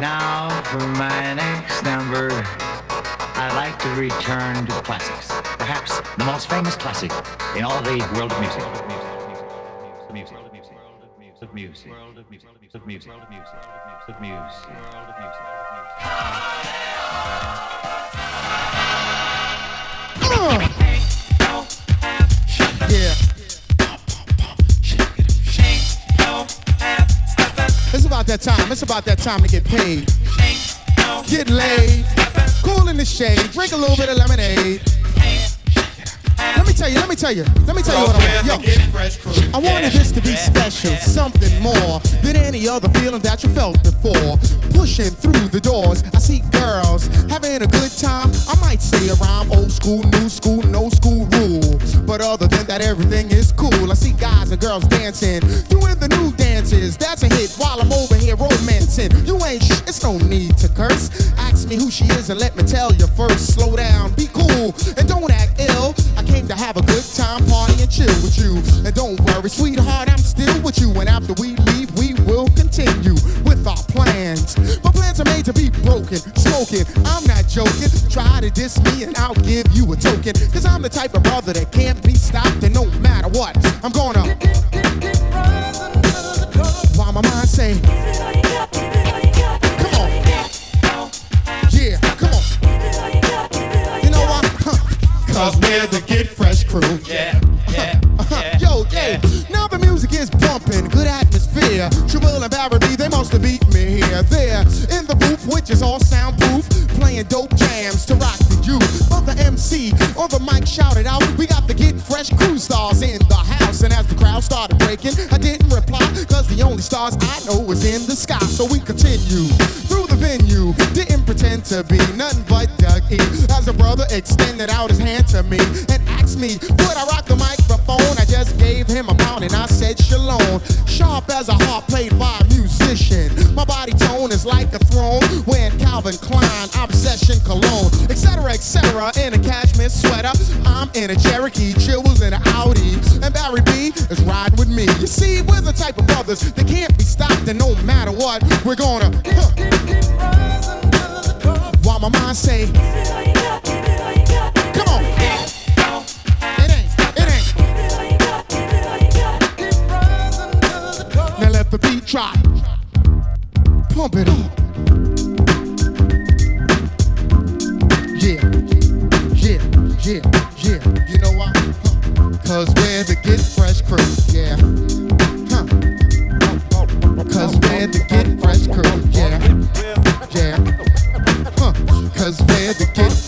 Now, for my next number, I'd like to return to the classics. Perhaps the most famous classic in all the world of music. Music. About that time. It's about that time to get paid. Get laid. Cool in the shade. Drink a little bit of lemonade. Let me tell you, let me tell you, let me tell you what I want. Yo, I wanted this to be special, something more than any other feeling that you felt before. Pushing through the doors, I see girls having a good time. I might say a rhyme, old school, new school, no school rule. But other than that, everything is cool. I see guys and girls dancing, doing the new dances. That's a hit while I'm over here romancing. You ain't sh- it's no need to curse. Ask me who she is and let me tell you first. Slow down, be cool, and don't act ill. I came to have a good time, party and chill with you. And don't worry, sweetheart, I'm still with you. And after we leave, we will continue with our plans. My plans are made to be broken, smoking. I'm not joking. Try to diss me and I'll give you a token. Cause I'm the type of brother that can't be stopped. And no matter what, I'm gonna. While my mind say, come on. Yeah, come on. You know what? Huh. Cause we're the Get crew. Yeah, yeah, yeah. Yo, yeah. Now the music is bumping, good atmosphere. Triple and Barry they must have beat me here. There in the booth, which is all soundproof, playing dope jams to rock the youth. But the MC on the mic shouted out, We got the Get Fresh crew stars in the house. And as the crowd started breaking, I didn't reply, cause the only stars I know is in the sky. So we continue through the venue, didn't pretend to be nothing but Doug E. As a brother extended out his hand to me and asked me, Would I rock the microphone? I just gave him a pound and I said shalom. Sharp as a harp played by a musician. My body tone is like a throne when Calvin Klein, obsession cologne, etc. etc. In a cashmere sweater, I'm in a Cherokee, Chills in an Audi, and Barry B is riding with me. You see, we're the type of brothers that can't be stopped, and no matter what, we're gonna. Huh. Say, Come on. It ain't, it ain't. Now let the beat drop. Pump it up. Yeah, yeah, yeah, yeah. You know why? Huh. Cause we're the Get Fresh crew. Yeah. Huh. Cause we're the Get Fresh crew. Yeah. Cause we're the Get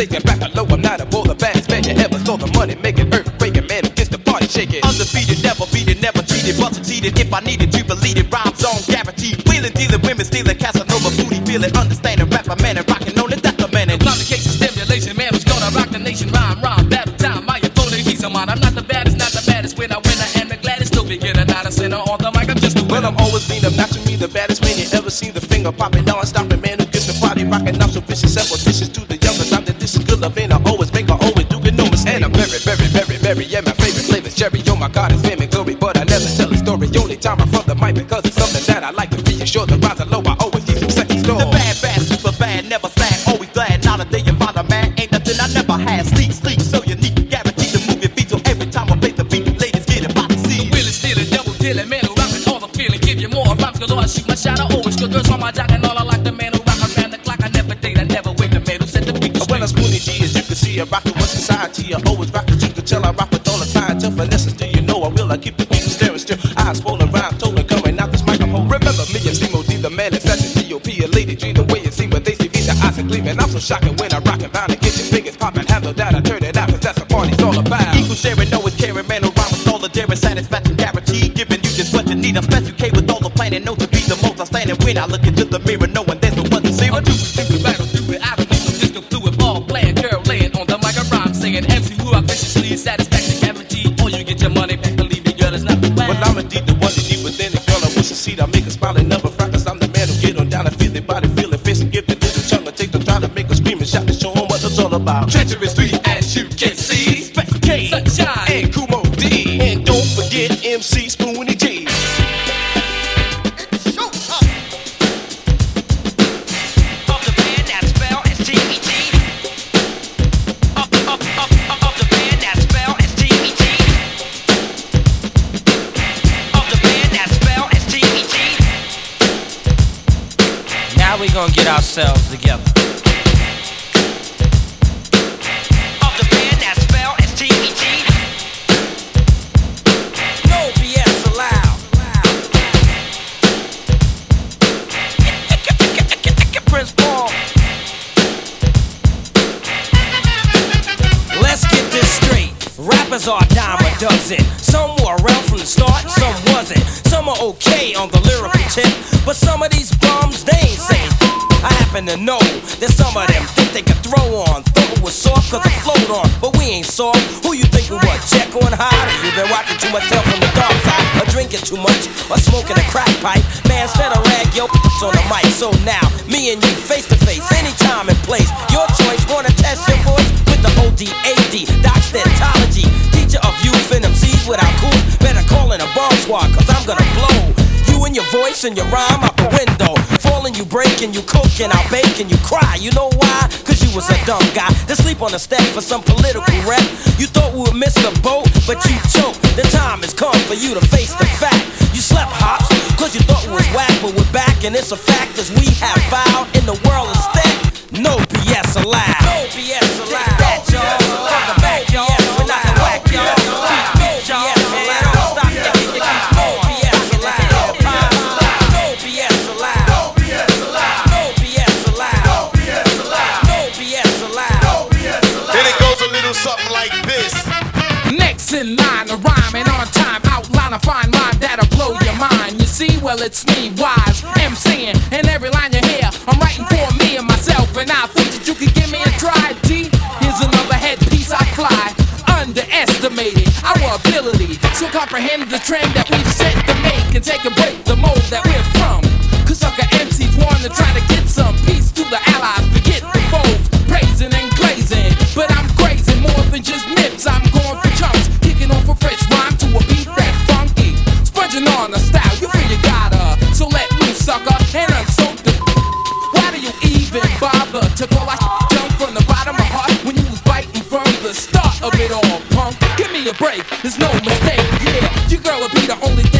And back low, I'm not a boy, the baddest man you ever saw. The money making, earthquaking man who gets the party shaking. Undefeated, never beaten, never cheated, busted, cheated. If I needed to believe it, rhymes on guaranteed. Wheeling, dealing, women stealing, Casanova booty, feeling, understanding, rap rapper man and rocking on it, that's the man. Complication, stimulation, man was gonna rock the nation. Rhyme, rhyme, battle time. My opponent, he's a man. I'm not the baddest, not the baddest. When I win, I am the gladdest. Still beginner, not a sinner on the mic. I'm just a Well. I'm always been a match to me, the baddest man you ever seen. The finger popping, we gonna get ourselves together. Of the band that spell is T-E-T. No BS allowed. Prince Paul. Let's get this straight. Rappers are dime a dozen. Some were around from the start, some wasn't. Some are okay on the lyrical tip, but some of these bums they ain't saying. I happen to know that some of them think they can throw on. Thought it was soft cause it flowed on, but we ain't soft. Who you think we what? Jekyll and Hyde? You been watching too much Tales from the dark side, or drinking too much, or smoking a crack pipe. Man, a rag your on the mic. So now, me and you face to face, anytime and place. Your choice, wanna test your voice with the ODAD, Doc Dentology, teacher of youth and MCs without cool. Better call in a bomb squad, cause I'm gonna blow. And your voice and your rhyme out the window. Falling, you breaking, you cooking, I'll bake and you cry. You know why? Cause you was a dumb guy to sleep on the step for some political rep. You thought we would miss the boat, but you choked. The time has come for you to face the fact. You slept hops, cause you thought we was whack, but we're back, and it's a fact as we have vowed in the world instead. No BS allowed. No BS allowed. The back, y'all. We're not whack, y'all. In line, a rhyming on time, outline a fine line that'll blow your mind. You see, well, it's me, wise, MCing, and every line you hear, I'm writing for me and myself, and I think that you could give me a try, D. Here's another headpiece I fly, underestimated our ability to comprehend the trend that we've set to make and take a break the mold that we're from. Cause sucker MCs wanna try to get some peace to the allies, forget the foes, praising and glazing. But I'm crazy more than just nips, A break, there's no mistake, yeah. Your girl will be the only thing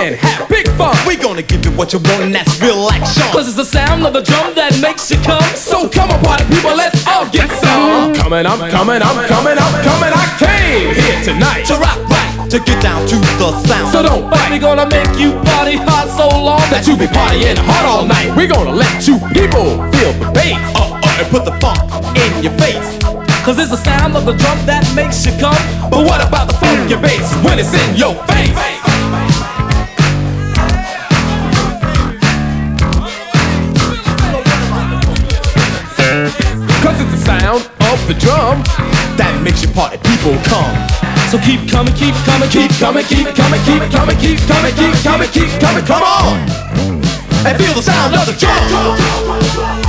and have big fun. We gonna give you what you want, and that's real action. Cause it's the sound of the drum that makes you come. So come on, party people, let's all get some. I'm coming, I'm coming, I'm coming, I'm coming. I came here tonight to rock right, to get down to the sound. So don't bite. We gonna make you party hard so long that you be partying hard all night. We gonna let you people feel the bass. Uh, uh, and put the funk in your face. Cause it's the sound of the drum that makes you come. But what about the funky bass when it's in your face? The drum that makes your party people come. So keep coming, keep coming, keep coming, keep coming, keep coming, keep coming, keep coming, keep coming, come on! And feel the sound of the drum.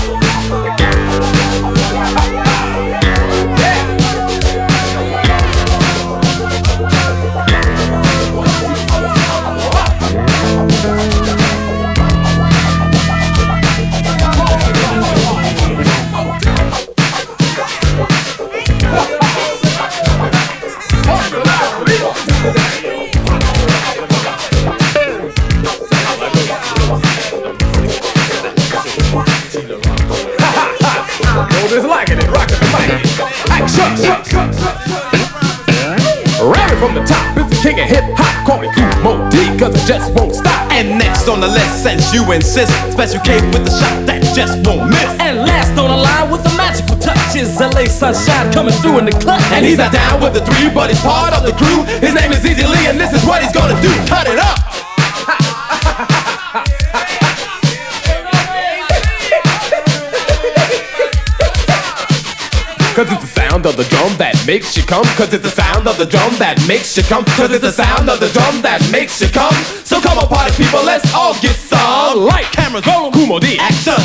Ramming from the top is the king of hip hop. Call me Kool Moe Dee, cause it just won't stop. And next on the list, since you insist, Special K with the shot that just won't miss. And last on the line with the magical touch is LA Sunshine coming through in the clutch. And he's not down with the three, but he's part of the crew. His name is Easy Lee, and this is what he's gonna do. Cut it up! Cause it's the sound of the drum that makes you come. Cause it's the sound of the drum that makes you come. Cause it's the sound of the drum that makes you come. So come on, party people, let's all get some. Light, cameras, roll, Kool Moe Dee, action.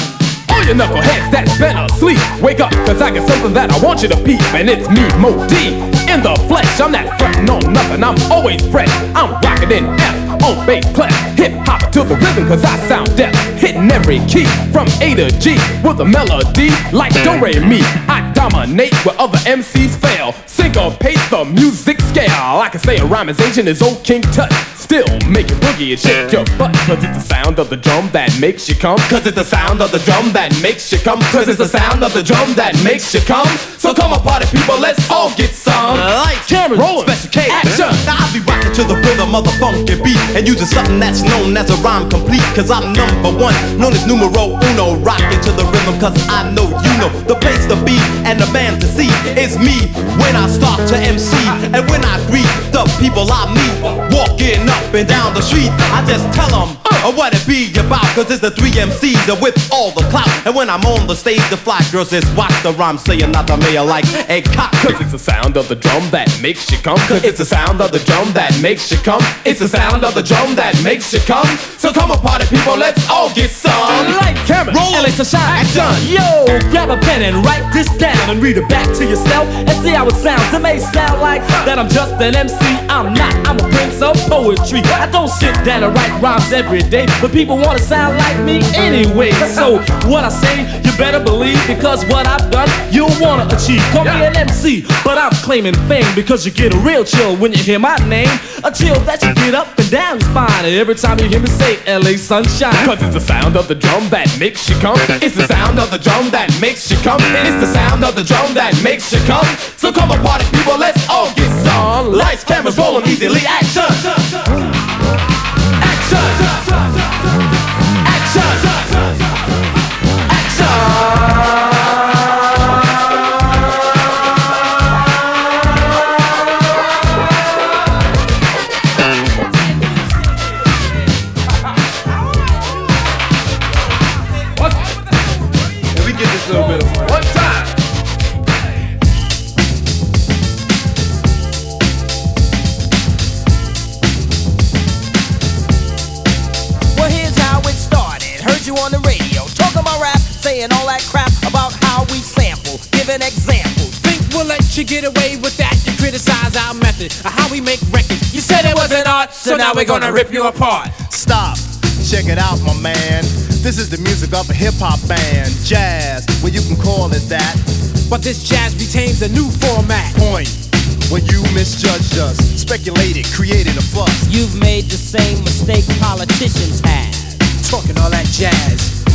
All you knuckleheads that's been asleep, wake up, cause I got something that I want you to peep. And it's me, Moe Dee, in the flesh. I'm not fretting on nothing, I'm always fresh. I'm rocking in F on bass clap. Hip hop to the rhythm, cause I sound deaf. Hitting every key from A to G with a melody like Do Re Mi. I dominate where other MCs fail. Syncopate the music scale. I can say a rhymization is old King Tut. Still make you boogie and shake your butt. Cause it's the sound of the drum that makes you come. Cause it's the sound of the drum that makes you come. Cause it's the sound of the drum that makes you come. So come on, party people, let's all get some. Lights, cameras, rolling, special K, action. Now I'll be rocking to the rhythm of the funky beat and using something that's known as a rhyme complete. Cause I'm number one, known as numero uno. Rocking to the rhythm, cause I know you know the place to be and the man to see is me when I start to MC. And when I greet the people I meet, walking up and down the street, I just tell them uh, what it be about. Cause it's the three MCs uh, with all the clout. And when I'm on the stage, the fly girls just watch the rhyme saying not the mayor like a cop. Cause it's the sound of the drum that makes you come. Cause it's the sound of the drum that makes you come. It's the sound of the drum that makes you come. So come on, party people, let's all get some. Light, camera, roll, LA Sunshine, action. Yo, grab a pen and write this down and read it back to yourself and see how it sounds. It may sound like that I'm just an MC. I'm not. I'm a prince of poetry. I don't sit down and write rhymes every day, but people wanna sound like me anyway. So what I say, you better believe because what I've done, you'll wanna achieve. Call me an MC, but I'm claiming fame because you get a real chill when you hear my name. A chill that you get up and down your spine every time you hear me say LA Sunshine. Cause it's the sound of the drum that makes you come. It's the sound of the drum that makes you come. It's the sound of the drum that makes you come. So come on, party people, let's all get some. Lights, cameras, rolling Easy Lee. Action! Action! we we'll you get away with that? You criticize our method of how we make records. You said it wasn't art, so now we're gonna rip you apart. Stop. Check it out, my man. This is the music of a hip hop band, jazz, well you can call it that. But this jazz retains a new format. Point. When you misjudged us, speculated, created a fuss. You've made the same mistake politicians have. Talking all that jazz.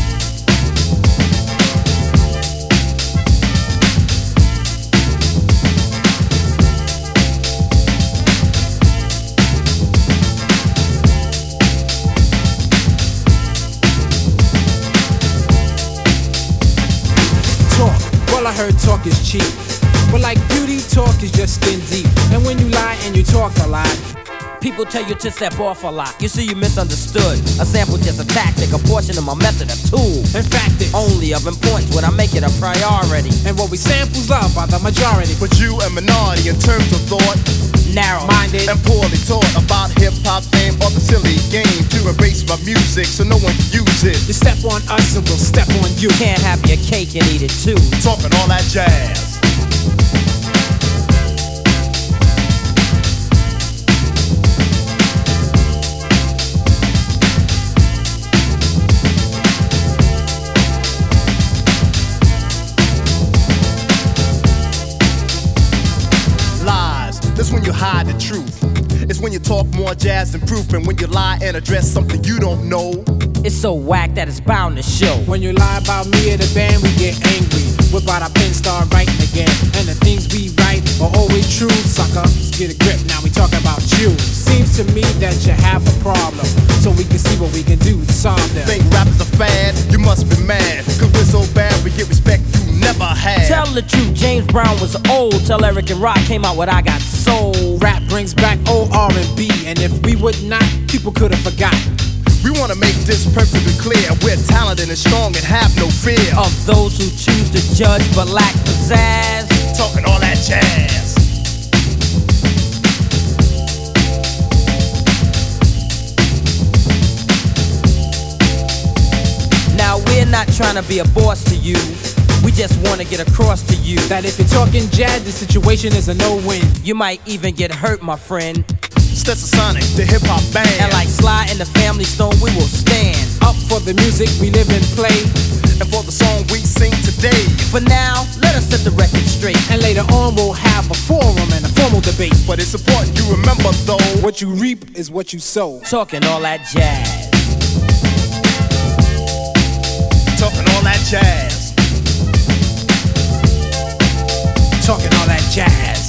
I heard talk is cheap. But like beauty, talk is just skin deep. And when you lie and you talk a lot, People tell you to step off a lot. You see, you misunderstood. A sample just a tactic, a portion of my method, a tool. in fact, it's Only of importance when I make it a priority. and what we samples love by the majority. But you a minority in terms of thought Narrow. Minded. and poorly taught about hip hop fame or the silly game to erase my music so no one can use it. You step on us and we'll step on you. Can't have your cake and eat it too. Talking all that jazz. That's when you hide the truth. It's when you talk more jazz than proof, and when you lie and address something you don't know. It's so whack that it's bound to show. When you lie about me or the band, we get angry. Whip out our pen, start writing again. And the things we write are always true, sucker. Let's get a grip, now we talking about you. Seems to me that you have a problem. So we can see what we can do to solve them. Think rap is a fad? You must be mad. Cause we're so bad, we get respect you never had. Tell the truth, James Brown was old. Tell Eric and Rock came out with I Got Soul. Rap brings back old R&B, and if we would not, people could have forgotten. We wanna make this perfectly clear. We're talented and strong and have no fear. Of those who choose to judge but lack pizzazz. Talking all that jazz. Now we're not trying to be a boss to you. We just want to get across to you That if you're talking jazz, the situation is a no-win. you might even get hurt, my friend. Stetsasonic, the hip hop band. And like Sly and the Family Stone, we will stand. Up for the music we live and play. and for the song we sing today. For now, let us set the record straight. And later on, we'll have a forum and a formal debate. But it's important you remember though. What you reap is what you sow. Talking all that jazz. Talking all that jazz. Talking all that jazz.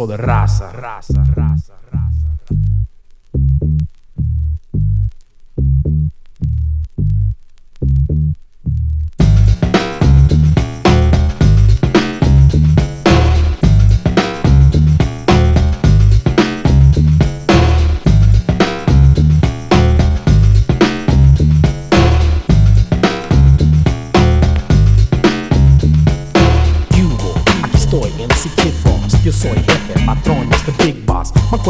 For the raza. Raza, raza,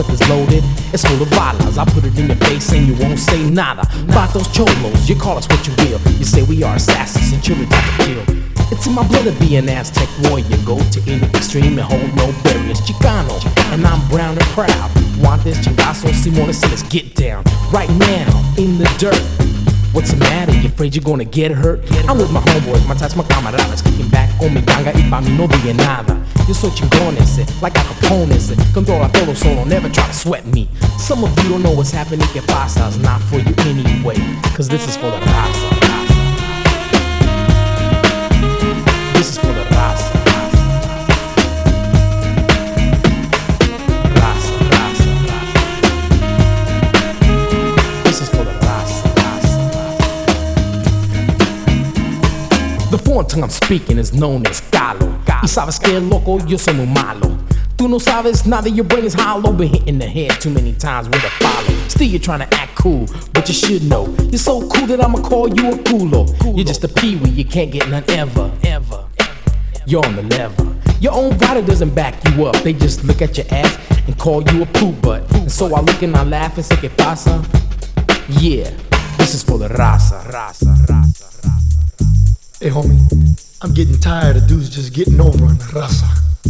boss. Loaded, it's full of balas. I put it in your face and you won't say nada. About those cholos, you call us what you will. You say we are assassins and children to kill. It's in my blood to be an Aztec warrior. Go to any extreme and hold no barriers. Chicano, and I'm brown and proud. Want this chingazo, Simone, so let's get down. Right now, in the dirt. What's the matter? You afraid you're gonna get hurt? I'm with my homeboys, my tats, my camaradas Kicking back con mi ganga y pa' mí no diga nada. Yo soy chingón ese, like a Capone ese. Controla todo solo, never try to sweat me. Some of you don't know what's happening, que pasa It's not for you anyway Cause this is for the raza The foreign tongue I'm speaking is known as Caló. Y sabes que loco, yo soy muy malo. Tú no sabes nada, your brain is hollow. Been hitting the head too many times with a follow. Still, you're trying to act cool, but you should know. You're so cool that I'ma call you a culo. You're just a peewee, you can't get none ever, ever. You're on the level. Your own body doesn't back you up. They just look at your ass and call you a poop butt. And so I look and I laugh and say, ¿Qué pasa? Yeah, this is for the raza, raza, raza. Hey, homie, I'm getting tired of dudes just getting over on the raza.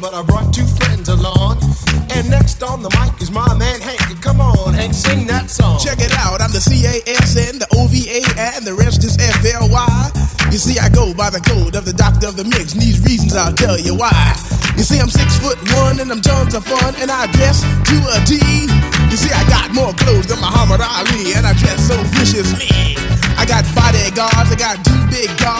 but I brought two friends along. And next on the mic is my man Hank. Come on, Hank, sing that song. Check it out, I'm the CASN, the OVA, and the rest is FLY. You see, I go by the code of the doctor of the mix, and these reasons I'll tell you why. You see, I'm six foot one, and I'm tons of fun, and I dress to a T. You see, I got more clothes than Muhammad Ali, and I dress so viciously. I got bodyguards, I got two big guns,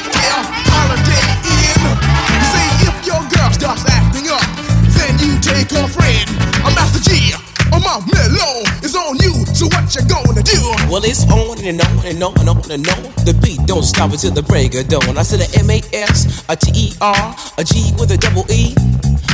Well, it's on and on and on and on and on. The beat don't stop until the break of dawn. I said a M A S, a T E R, a G with a double E.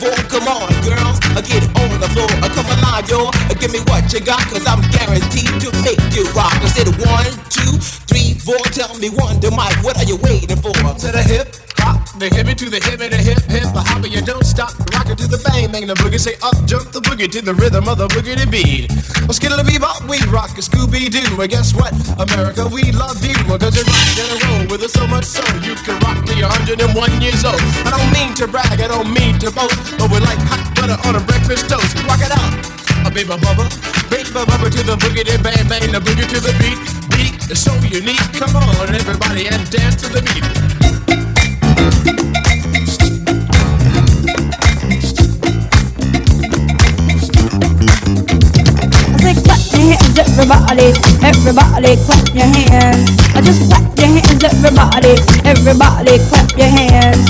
Come on, girls, uh, get on the floor. Uh, come along, yo. Give me what you got, cause I'm guaranteed to make you rock. I said one, two, three, four. Tell me one, the mic, what are you waiting for? To the hip, hop, the hippie to the hip, and the hip, bang, the boogie. Say up, jump the boogie to the rhythm of the boogie to beat. Well, skittle bebop, we rock a Scooby Doo. And guess what? America, we love you. Well, cause you rock in a roll with us so much so you can rock till you're 101 years old. I don't mean to brag, I don't mean to boast, but we're like hot butter on a breakfast toast. Rock it out. A baby bubba, baby bubba to the boogie, then bang bang the boogie to the beat. Beat is so unique. Come on, everybody, and dance to the beat. Everybody, everybody clap your hands. I just clap your hands, everybody, everybody clap your hands.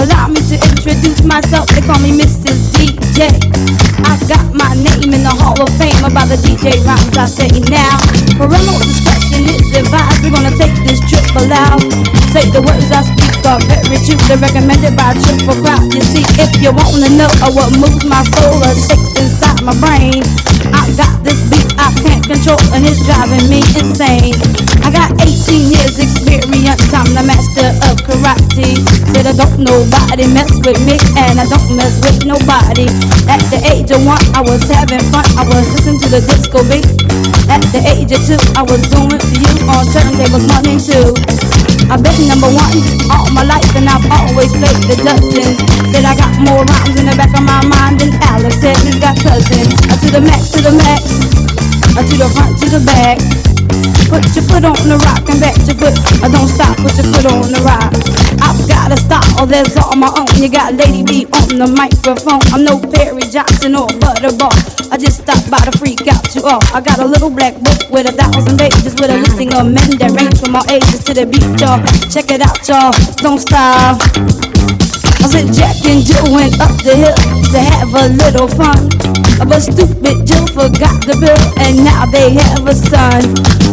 Allow me to introduce myself, they call me Mrs. DJ. I got my name in the Hall of Fame about the DJ rhymes I say now. Parental discretion is advised, we're gonna take this trip aloud. Say the words I speak are very true, they're recommended by a triple crowd. You see, if you wanna know what moves my soul or shakes inside my brain, I got this beat I can't control and it's driving me insane. I got 18 years experience, I'm the master of karate. Said I don't nobody mess with me and I don't mess with nobody. At the age of one, I was having fun, I was listening to the disco beat. At the age of two, I was doing for you on turntables one and two. I've been number one all my life and I've always played the dozens. Said I got more rhymes in the back of my mind than Alex said he's got cousins. To the max, to the max, to the front, to the back. Put your foot on the rock and back your foot. I don't stop, put your foot on the rock. I've got a style that's all my own. You got Lady B on the microphone. I'm no Perry Johnson or Butterball. I just stopped by to freak out you all. I got a little black book with a thousand pages with a listing of men that range from all ages to the beat, y'all. Check it out, y'all. Don't stop. I said Jack and Jill went up the hill to have a little fun. But stupid Jill forgot the bill and now they have a son.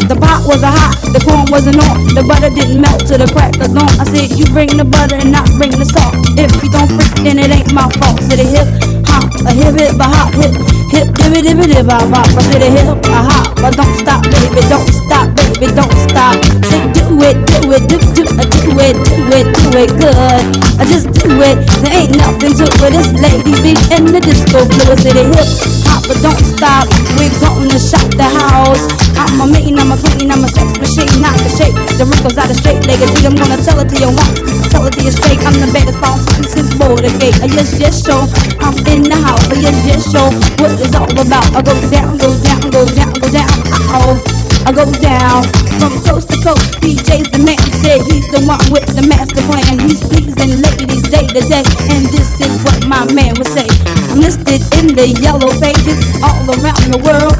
The pot wasn't hot, the corn wasn't on, the butter didn't melt to the crack of dawn. I said you bring the butter and not bring the salt. If you don't freak, then it ain't my fault. A hip hop, a hip hip a hop hip hip dibby dibby dib bop bop. I said a hip a hop, but don't stop, baby, don't stop, baby, don't stop. Say do it, do it, do do uh, do it, do it, do it good. I just do it, there ain't nothing to it. This lady be in the disco floor. Say the hip hop, but don't stop. We're gonna shop the house. I'm a mean, I'm a queen, I'm a sex machine, not the shake. The wrinkles out of straight legged. I'm gonna tell it to you once, tell it to. I'm the baddest boss since border gate. I just just show I'm in the house. I just just show what it's all about. I go down, go down, go down, go down. Oh. I go down from coast to coast. DJ's the man said he's the one with the master plan. He's pleasing ladies day to day, and this is what my man would say. I'm listed in the yellow pages all around the world,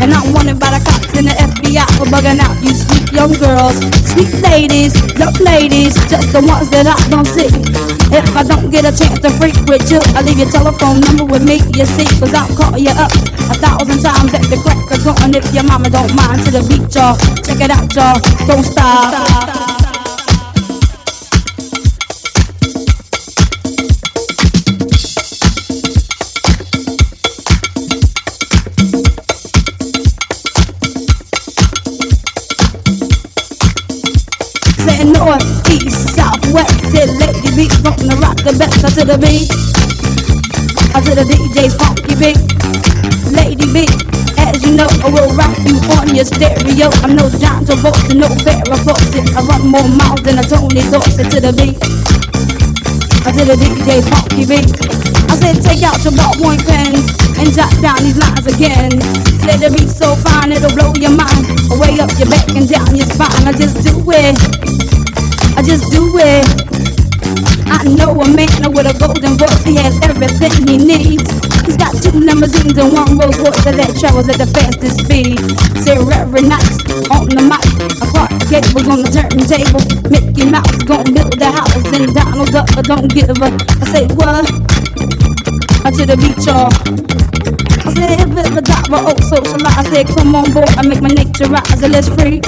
and I'm wanted by the cops and the FBI for bugging out you sweet young girls, sweet ladies, young ladies, just the ones that I don't see. If I don't get a chance to freak with you, I leave your telephone number with me. You see, cause I'll call you up a thousand times at the crack of dawn if your mama don't mind to the beat, y'all. Check it out, y'all. Don't stop. North, east, south, west. Rock the best. I to the beat. I to the DJ's funky beat. Lady beat. You know, I will rock you on your stereo. I'm no John Travolta, no Farrah Fawcett. I run more miles than a Tony Dorsett to the beat. I to the DJ's funky beat. I said, take out your ballpoint pens and jot down these lines again. Say the beat so fine it'll blow your mind, way up your back and down your spine. I just do it. I just do it. I know a man with a golden voice, he has everything he needs. He's got two limousines and one Rolls Royce that travels at the fastest speed. Very nice on the mic. A Clark Gable on the turntable. Mickey Mouse gon' build the house and Donald Duck don't give a. I say what? I to the beach, y'all. I said, if it's a dot, but oh, socialize. I said, come on board, I make my nature rise. Let's free.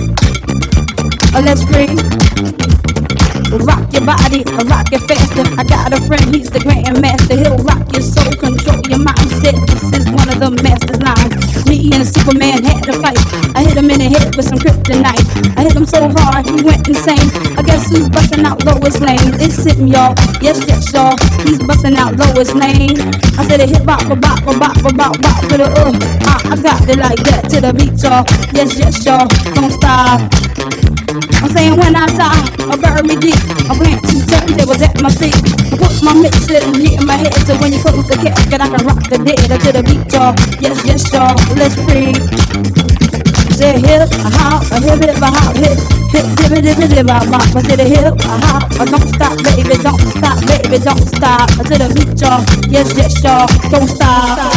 Let's free. Rock your body, rock it faster. I got a friend, he's the grandmaster. He'll rock your soul, control your mindset. This is one of the master's lines. Me and Superman had a fight. I hit him in the head with some kryptonite. I hit him so hard, he went insane. I guess who's busting out Lois Lane? It's him, y'all. Yes, yes, y'all. He's busting out Lois Lane. I said a hip hop, a bop, a bop, a bop, bop to the uh I got it like that to the beat, y'all. Yes, yes, y'all. Don't stop. I'm saying when I die, I bury me deep. I plant two turntables at my feet. I put my mixer in my head so when you close the casket, I can rock the dead to the beat, y'all. Yes, yes, y'all. Let's free. Say hip, a hop, a hip, hip, a hop, hip, hip, hip, hip, hip, hip, hop. I said a hip, a hop, a don't stop, baby, don't stop, baby, don't stop. I said a beat, y'all. Yes, yes, y'all. Don't stop.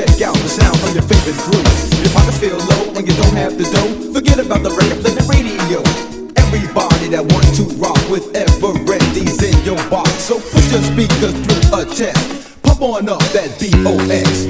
Check out the sound from your favorite group. Your pockets feel low when you don't have the dough. Forget about the record, play the radio. Everybody that wants to rock with Everetti's in your box. So put your speakers through a test. Pump on up that BOX.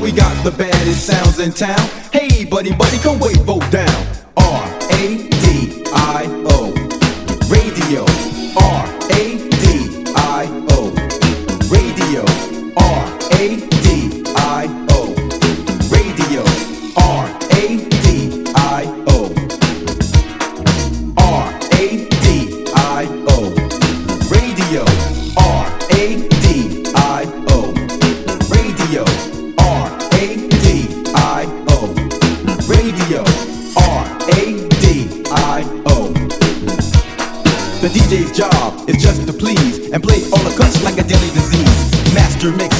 We got the baddest sounds in town. Hey, buddy, buddy, come wave vote down.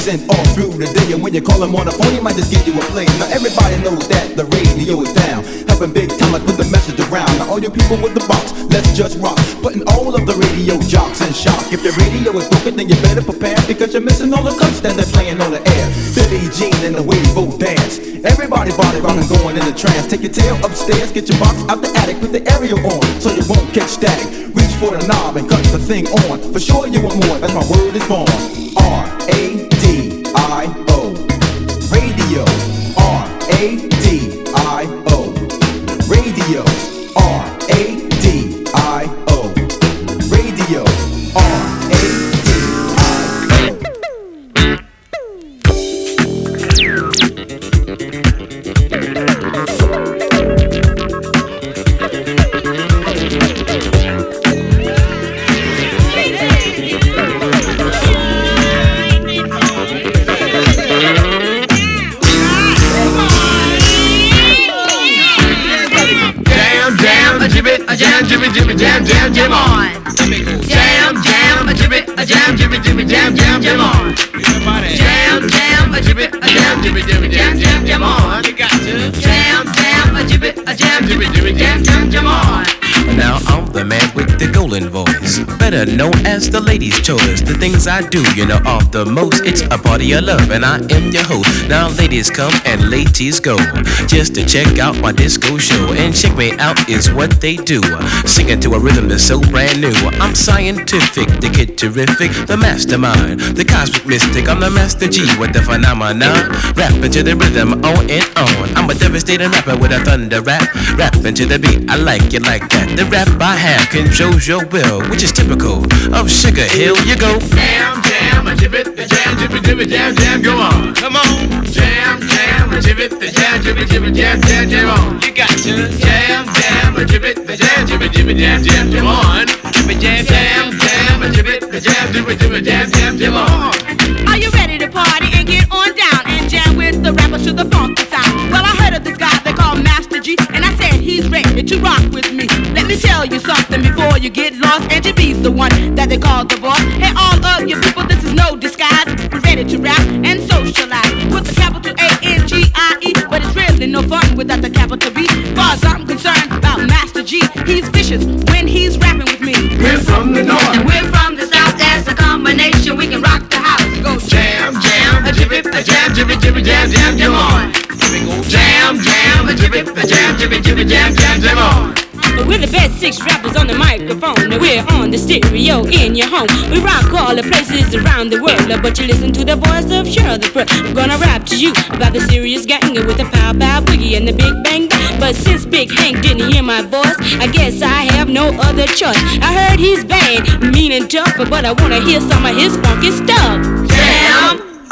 Mixing all through the day, and when you call him on the phone, he might just give you a play. Now everybody knows that the radio is down, helping big time like put the message around. Now all you people with the box, let's just rock, putting all of the radio jocks in shock. If your radio is broken, then you better prepare because you're missing all the cuts that they're playing on the air. Billie Jean and the Wave dance. Everybody body rockin' going in a trance. Take your tail upstairs, get your box out the attic, put the area on so you won't catch static. Reach for the knob and cut the thing on. For sure you want more, as my word is born. R A. Radio. R A D I O. Radio. R A D I O. jam on. Jam jam a jibby a jam jibby jibby jam jam jam on. Jam jam a jibby a jam jibby jibby jam jam jam on. Jam jam a jibby a jam jibby jibby jam jam jam on. Now I'm the man with the golden voice, better known as the ladies' choice. The things I do, you know, off the most. It's a party of love, and I am your host. Now ladies come and ladies go, just to check out my disco show. And check me out is what they do, singing to a rhythm that's so brand new. I'm scientific, the kid terrific, the mastermind, the cosmic mystic. I'm the Master Gee with the phenomenon, rapping to the rhythm on and on. I'm a devastating rapper with a thunder rap, rapping to the beat. I like it like that. The rap I have controls your will, which is typical of Sugar Hill. You go Jam jam a jibby the jam jibby jibby jam jam go on. Come on. Jam jam a jibby the jam jibby jibby jam jam jam on. You got to jam jam a jibby the jam jibby jibby jam jam jam on. Jibby jam jam jam a jibby the jam jibby jibby jam jam jam on. Are you ready to party and get on down and jam with the rappers to the funky sound? Well, I heard of this guy they call Master Gee, and I said ready to rock with me. Let me tell you something before you get lost. And B's the one that they call the boss. Hey, all of you people, this is no disguise. We're ready to rap and socialize with the capital A N G I E, but it's really no fun without the capital B. Far as I'm concerned about Master Gee, he's vicious when he's rapping with me. We're from the north. and we're from the south. That's a combination. We can rock the house. Go Jam jam a jibby a jam jibby jibby jam jam jam on. Jam jam a jibby a jam jibby jibby jam jam jam on. We're the best six rappers on the microphone. We're on the stereo in your home. We rock all the places around the world. Uh, but you listen to the voice of Cheryl the Pearl. I'm gonna rap to you about the serious gang uh, with the pow pow boogie and the big bang. But since Big Hank didn't hear my voice, I guess I have no other choice. I heard he's bad, mean and tough, but I wanna hear some of his funky stuff.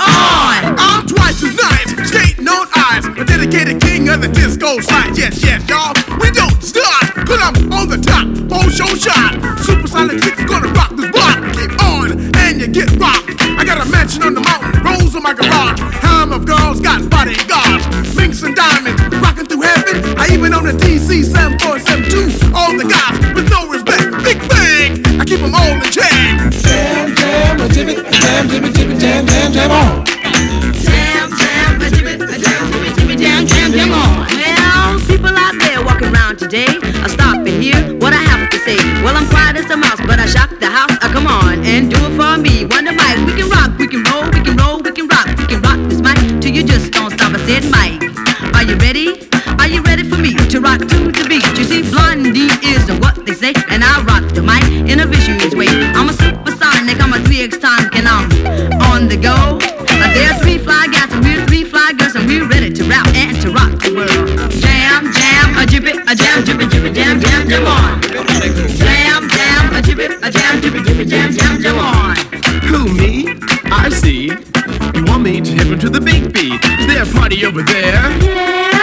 Jam on. I'm twice as nice, skating on ice. A dedicated king of the disco slide. Yes, yes, y'all. We don't stop, cause I'm on the top. Whole show shot. Supersonic kicks gonna rock this block. Keep on, and you get rocked. I got a mansion on the mountain, rolls on my garage. Ham of girls got bodyguards. Minks and diamonds, rocking through heaven. I even own a DC 7472. All the guys with no respect. Big bang, I keep them all in check. Jam, jam, a jibby, jam, jam, jam, jam. Jam, jam, a jibby, a jam, jibby, jibby, jam, jam, jam on. Well, people out there walking today, I stop and hear what I have to say. Well, I'm quiet as a mouse, but I shock the house. Uh, come on and do it for me. Wonder Mike, we can rock, we can roll, we can roll, we can rock, we can rock this mic till you just don't stop. I said, Mike, are you ready? Are you ready for me to rock to the beat? You see, Blondie is what they say, and I rock the mic in a vicious way. I'm a supersonic, I'm a 3x time, a jam, jibby, jibby, jam, jam, jam on. Jam, jam, a jibby, a jam, jibby, jibby, jam, jam, jam on. Who, me? I see. You want me to hip to the big beat. Is there a party over there?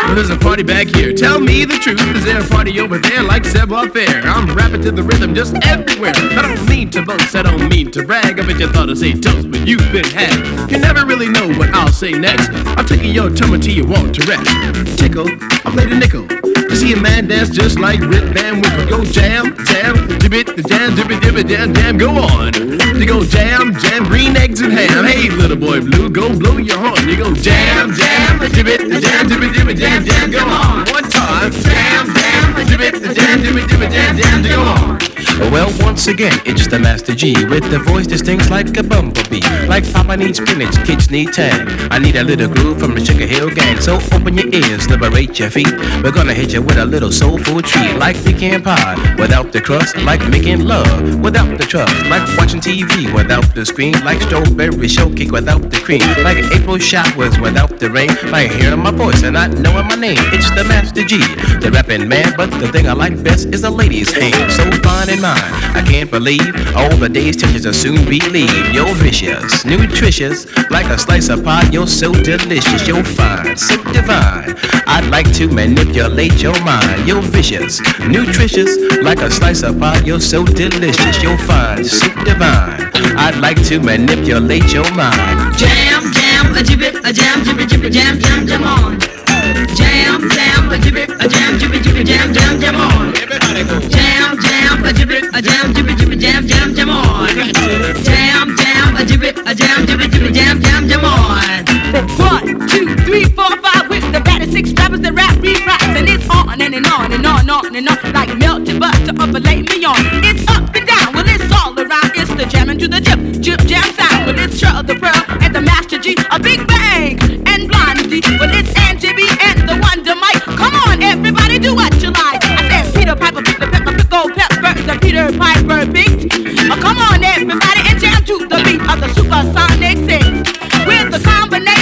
Well, there's a party back here. Tell me the truth. Is there a party over there like Savoir Fair? I'm rapping to the rhythm just everywhere. I don't mean to boast, I don't mean to brag. I bet you thought I'd say toast, but you've been had. You never really know what I'll say next. I'm taking your tongue until you want to rest. Tickle, I play the nickel. See a man dance just like Rip Van Winkle. Go jam, jam, jibbit, the jam, jibbit, jibbit, jam, jam, go on. You go jam, jam, green eggs and ham. Hey, little boy blue, go blow your horn. You go jam, jam, jibbit, the jam, jibbit, jibbit, jam, jam, go on. One time, jam, jam, jibbit, the jam, jibbit, jibbit, jam, jam, go on. Well, once again, it's the Master Gee with the voice that stings like a bumblebee. Like Papa needs spinach, kids need tang. I need a little groove from the Sugar Hill Gang. So open your ears, liberate your feet. We're gonna hit you with a little soulful treat, like pecan pie without the crust, like making love without the trust, like watching TV without the screen, like strawberry shortcake without the cream, like April showers without the rain, like hearing my voice and not knowing my name. It's the Master Gee, the rapping man. But the thing I like best is a lady's hand, so fine and mine. I can't believe all the days touches will soon be leave. You're vicious, nutritious, like a slice of pie. You're so delicious, you're fine, so divine. I'd like to manipulate your mind. You're vicious, nutritious, like a slice of pie. You're so delicious, you're fine, so divine. I'd like to manipulate your mind. Jam, jam, a jibbit, a jam, jibbit, jibbit, jam, jam, jam on. Jam, jam, a jibby, a jam, jibby, jibby, jam, jam, jam on. Everybody go. Jam, jam, a jibby, a jam, jibby, jibby, jam, jam, jam on. Jam, jam, a jibby, a jam, jibby, jibby, jam, jam, jam on. One, two, three, four, five, with the baddest six rappers that rap, re-raps, and it's on and, and on and on and on and on like melted butter up a late beyond. It's up and down, well it's all around. It's the jamming to the jip, jip jam sound. Well it's Cheryl the Pearl and the Master Gee, a big bang and blondie. Well it's Angie B and the Wonder Mike. Come on, everybody, do what you like. I said Peter Piper, pick the pepper, pickle pepper, the Peter Piper beat. Oh, uh, come on, everybody, and jam to the beat of the supersonic six. With the combination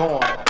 gone.